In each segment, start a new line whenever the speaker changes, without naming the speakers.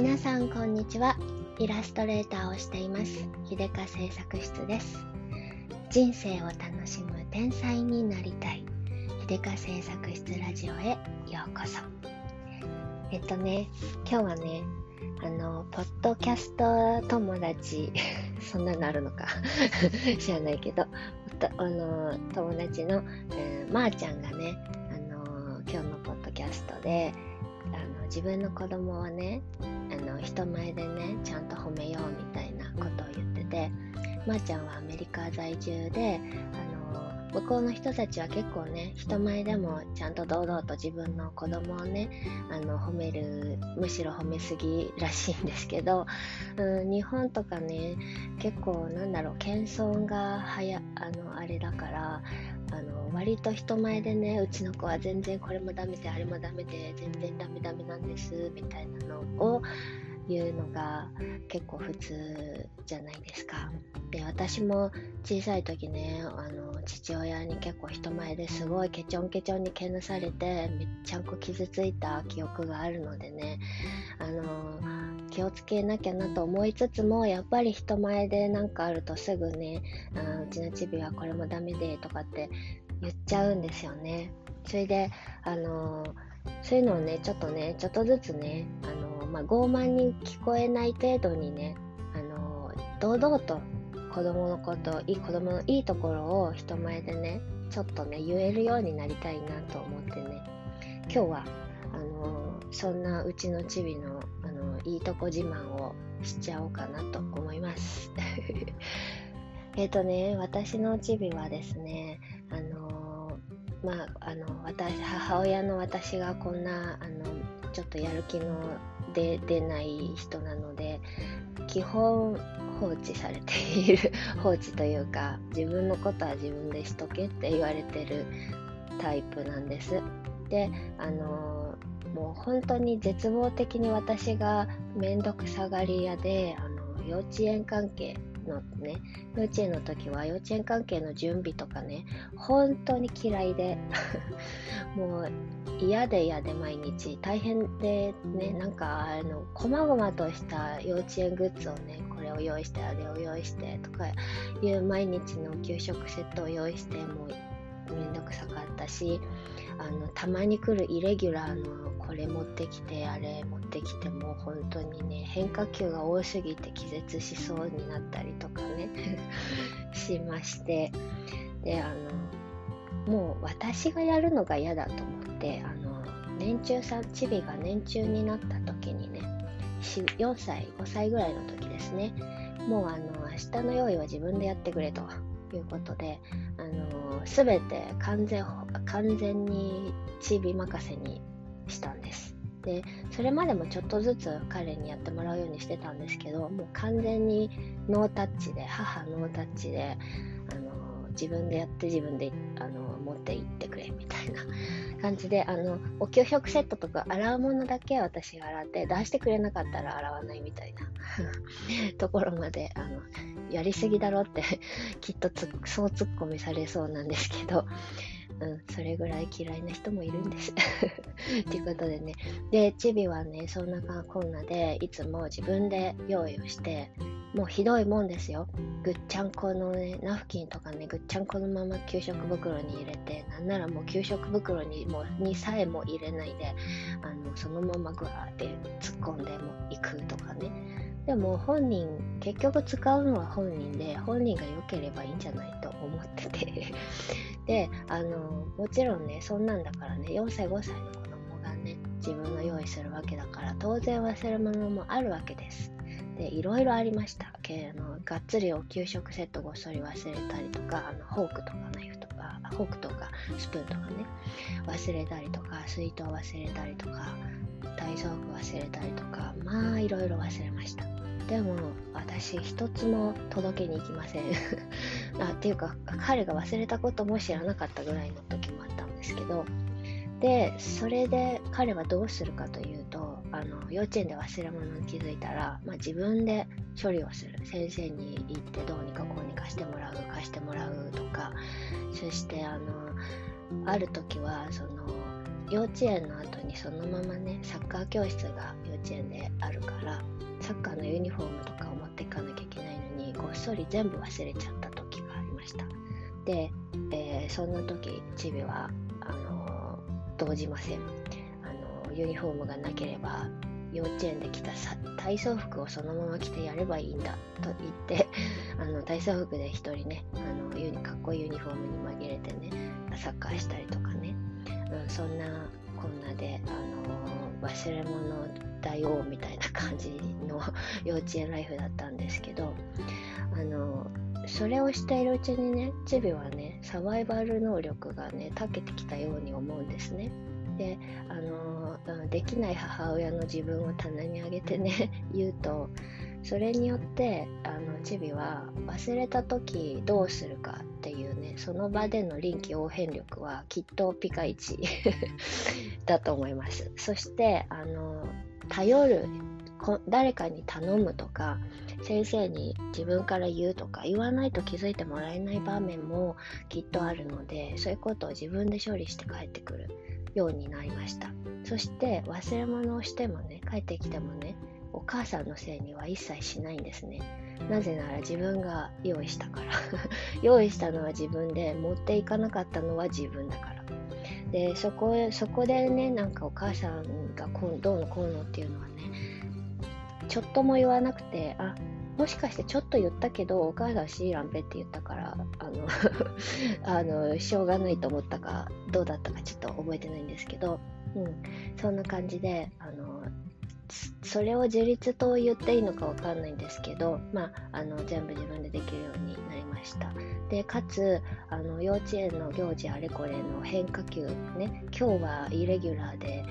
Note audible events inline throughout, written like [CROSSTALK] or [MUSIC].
皆さんこんにちは。イラストレーターをしています。秀香製作室です。人生を楽しむ天才になりたい。秀香製作室ラジオへようこそ。えっとね今日はねあのポッドキャスト友達 [LAUGHS] そんなのあるのか。[LAUGHS] 知らないけどあの友達の、えー、まー、あ、ちゃんがねあの今日のポッドキャストであの自分の子供をねあの人前でねちゃんと褒めようみたいなことを言っててまー、あ、ちゃんはアメリカ在住であの向こうの人たちは結構ね人前でもちゃんと堂々と自分の子供をねあの褒めるむしろ褒めすぎらしいんですけど、うん、日本とかね結構なんだろう謙遜がはやあのあれだからあの割と人前でねうちの子は全然これもダメであれもダメで全然ダメダメなんですみたいなのを言うのが結構普通じゃないですか。で私も小さい時ねあの父親に結構人前ですごいケチョンケチョンにけなされてめっちゃんこ傷ついた記憶があるのでねあの気をつけなきゃなと思いつつもやっぱり人前で何かあるとすぐねあうちのチビはこれもダメでとかって言っちゃうんですよね。それであのそういうのをねちょっとねちょっとずつねあの、まあ、傲慢に聞こえない程度にねあの堂々と子供のこといい子供のいいところを人前でねちょっとね言えるようになりたいなと思ってね。今日はあのそんなうちのチビのあのいいとこ自慢をしちゃおうかなと思います。[LAUGHS] えっとね私のチビはですねあのまああの私母親の私がこんなあのちょっとやる気の出出ない人なので基本放置されている [LAUGHS] 放置というか自分のことは自分でしとけって言われてるタイプなんです。であのもう本当に絶望的に私が面倒くさがり屋であの幼稚園関係のね幼稚園の時は幼稚園関係の準備とかね本当に嫌いで [LAUGHS] もう嫌で嫌で毎日大変でねなんかあの細々とした幼稚園グッズをねこれを用意してあれを用意してとかいう毎日の給食セットを用意してもうめんどくさかったしあのたまに来るイレギュラーのこれ持ってきてあれ持ってきても本当にね変化球が多すぎて気絶しそうになったりとかね [LAUGHS] しまして。であのもう私がやるのが嫌だと思ってあの年中さんチビが年中になった時にね4歳5歳ぐらいの時ですね。もうあの明日の用意は自分でやってくれということで、あの全て完全完全にチビ任せにしたんです。でそれまでもちょっとずつ彼にやってもらうようにしてたんですけどもう完全にノータッチで母ノータッチであの自分でやって自分であの持って行ってくれみたいな [LAUGHS] 感じであのお給食セットとか洗うものだけ私が洗って出してくれなかったら洗わないみたいな [LAUGHS] ところまであのやりすぎだろって [LAUGHS] きっとそうツッコミされそうなんですけどうん、それぐらい嫌いな人もいるんです。[LAUGHS] ということでね。で、チビはね、そんなこんなで、いつも自分で用意をして、もうひどいもんですよ。ぐっちゃんこのね、ナフキンとかね、ぐっちゃんこのまま給食袋に入れて、なんならもう給食袋にもにさえも入れないで、あのそのままぐわーって突っ込んでも行くとかね。でも本人、結局使うのは本人で、本人が良ければいいんじゃないと思ってて。[LAUGHS] であのもちろんねそんなんだからね4歳5歳の子供がね自分の用意するわけだから当然忘れ物もあるわけです。でいろいろありました。けあのがっつりお給食セットごっそり忘れたりとかあのフォークとかナイフとかフォークとかスプーンとかね忘れたりとか水筒忘れたりとか体操服忘れたりとかまあいろいろ忘れました。でも私一つも届けに行きません。[LAUGHS] あっていうか彼が忘れたことも知らなかったぐらいの時もあったんですけど。でそれで彼はどうするかというとあの幼稚園で忘れ物に気づいたら、まあ、自分で処理をする。先生に行ってどうにかこうにかしてもらう貸してもらうとかそしてあのある時はその幼稚園の後にそのままねサッカー教室が幼稚園であるからサッカーのユニフォームとかを持っていかなきゃいけないのにごっそり全部忘れちゃった時がありました。で、えー、そんな時チビはあの、動じません。ユニフォームがなければ幼稚園で着た体操服をそのまま着てやればいいんだと言って [LAUGHS] あの体操服で一人ねあのユニかっこいいユニフォームに紛れてねサッカーしたりとかね、うん、そんなこんなで、あの忘れ物大王みたいな感じの [LAUGHS] 幼稚園ライフだったんですけど、あのそれをしているうちにねチビはねサバイバル能力がね長けてきたように思うんですね。であのできない母親の自分を棚に上げてね [LAUGHS] 言うとそれによってあのチビは忘れた時どうするかっていうねその場での臨機応変力はきっとピカイチ [LAUGHS] だと思います。そしてあの頼る誰かに頼むとか先生に自分から言うとか言わないと気づいてもらえない場面もきっとあるのでそういうことを自分で処理して帰ってくるようになりました。そして忘れ物をしてもね帰ってきてもねお母さんのせいには一切しないんですね。なぜなら自分が用意したから。[LAUGHS] 用意したのは自分で持っていかなかったのは自分だから。でそこそこでねなんかお母さんがこうどうのこうのっていうのはねちょっとも言わなくてあもしかしてちょっと言ったけどお母さんシーランペって言ったからあの [LAUGHS] あのしょうがないと思ったかどうだったかちょっと覚えてないんですけど、うん、そんな感じであのそれを自立と言っていいのかわかんないんですけど、まあ、あの全部自分でできるようになりました。でかつあの幼稚園の行事あれこれの変化球ね今日はイレギュラーで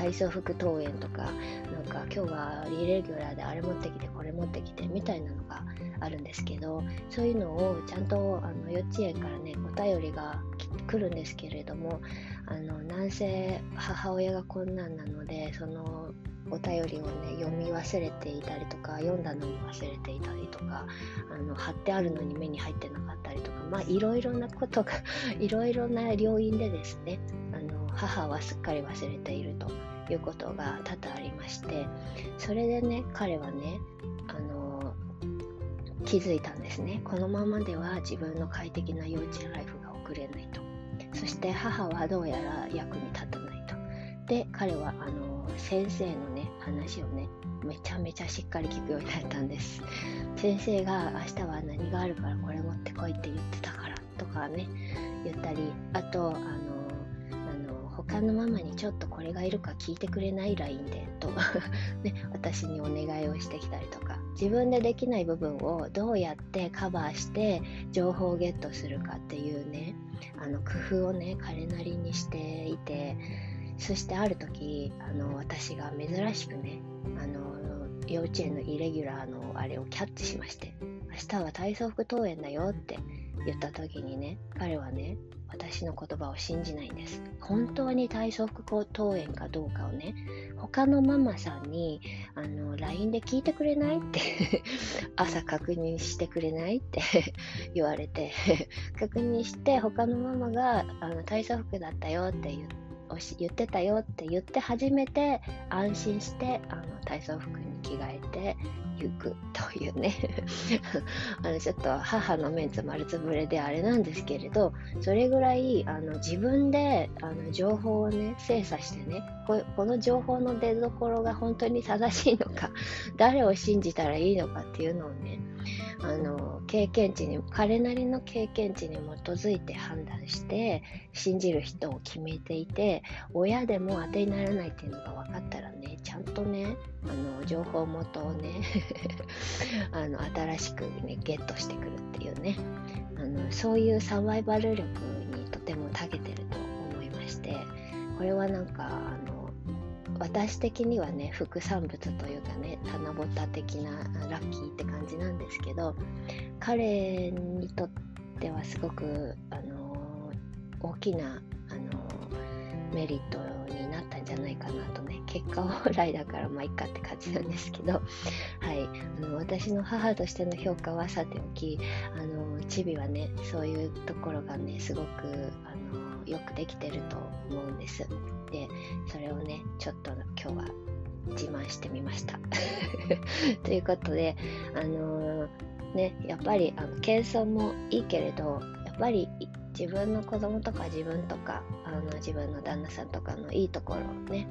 体操服登園とかなんか今日はイレギュラーであれ持ってきてこれ持ってきてみたいなのがあるんですけどそういうのをちゃんとあの幼稚園からねお便りが来るんですけれどもあのなんせ母親がこんなんなのでそのお便りをね読み忘れていたりとか読んだのに忘れていたりとかあの貼ってあるのに目に入ってなかったりとかまあいろいろなことが [LAUGHS] いろいろな要因でですね母はすっかり忘れているということが多々ありましてそれでね彼はねあの気づいたんですね。このままでは自分の快適な幼稚園ライフが送れないと。そして母はどうやら役に立たないと。で彼はあの先生のね話をねめちゃめちゃしっかり聞くようになったんです。先生が明日は何があるからこれ持ってこいって言ってたからとかね言ったりあとの他のママにちょっとこれがいるか聞いてくれない LINE でと、[LAUGHS] ね、私にお願いをしてきたりとか自分でできない部分をどうやってカバーして情報をゲットするかっていうねあの工夫をね彼なりにしていてそしてある時あの私が珍しくねあの幼稚園のイレギュラーのあれをキャッチしまして明日は体操服登園だよって言った時にね彼はね私の言葉を信じないんです。本当に体操服登園かどうかをね他のママさんにあの LINE で聞いてくれないって [LAUGHS] 朝確認してくれないって [LAUGHS] 言われて [LAUGHS] 確認して他のママがあの体操服だったよって言って言ってたよって言って初めて安心してあの体操服に着替えて行くというね。[LAUGHS] あのちょっと母のメンツ丸つぶれであれなんですけれどそれぐらいあの自分であの情報をね精査してねここの情報の出どころが本当に正しいのか [LAUGHS] 誰を信じたらいいのかっていうのをねあの経験値に彼なりの経験値に基づいて判断して信じる人を決めていて親でも当てにならないっていうのが分かったらねちゃんとねあの情報元をね [LAUGHS] あの新しくねゲットしてくるっていうね。あのそういうサバイバル力にとても長けてると思いまして。これはなんかあの私的にはね副産物というかね七夕的なラッキーって感じなんですけど彼にとってはすごく、あの大きな、メリットになったんじゃないかなとね結果往来だからまあいっかって感じなんですけど、[LAUGHS] はい、あの私の母としての評価はさておきあのチビはねそういうところがねすごくあのよくできてると思うんです。で、それをね、ちょっと今日は自慢してみました。[LAUGHS] ということで、あのー、ね、やっぱりあの謙遜もいいけれど、やっぱり自分の子供とか自分とかの自分の旦那さんとかのいいところをね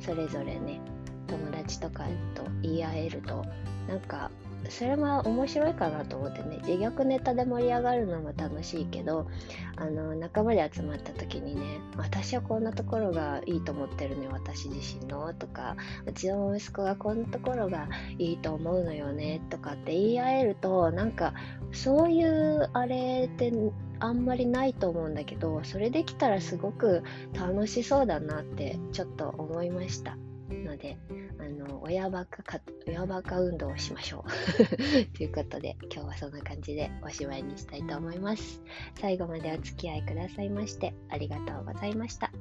それぞれね友達とかと言い合えるとなんかそれは面白いかなと思ってね。自虐ネタで盛り上がるのも楽しいけどあの仲間で集まった時にね私はこんなところがいいと思ってるね私自身のとかうちの息子がこんなところがいいと思うのよねとかって言い合えるとなんかそういうあれってあんまりないと思うんだけどそれできたらすごく楽しそうだなってちょっと思いました。のであの親バカか親バカ運動をしましょう。[LAUGHS] ということで今日はそんな感じでおしまいにしたいと思います。最後までお付き合いくださいましてありがとうございました。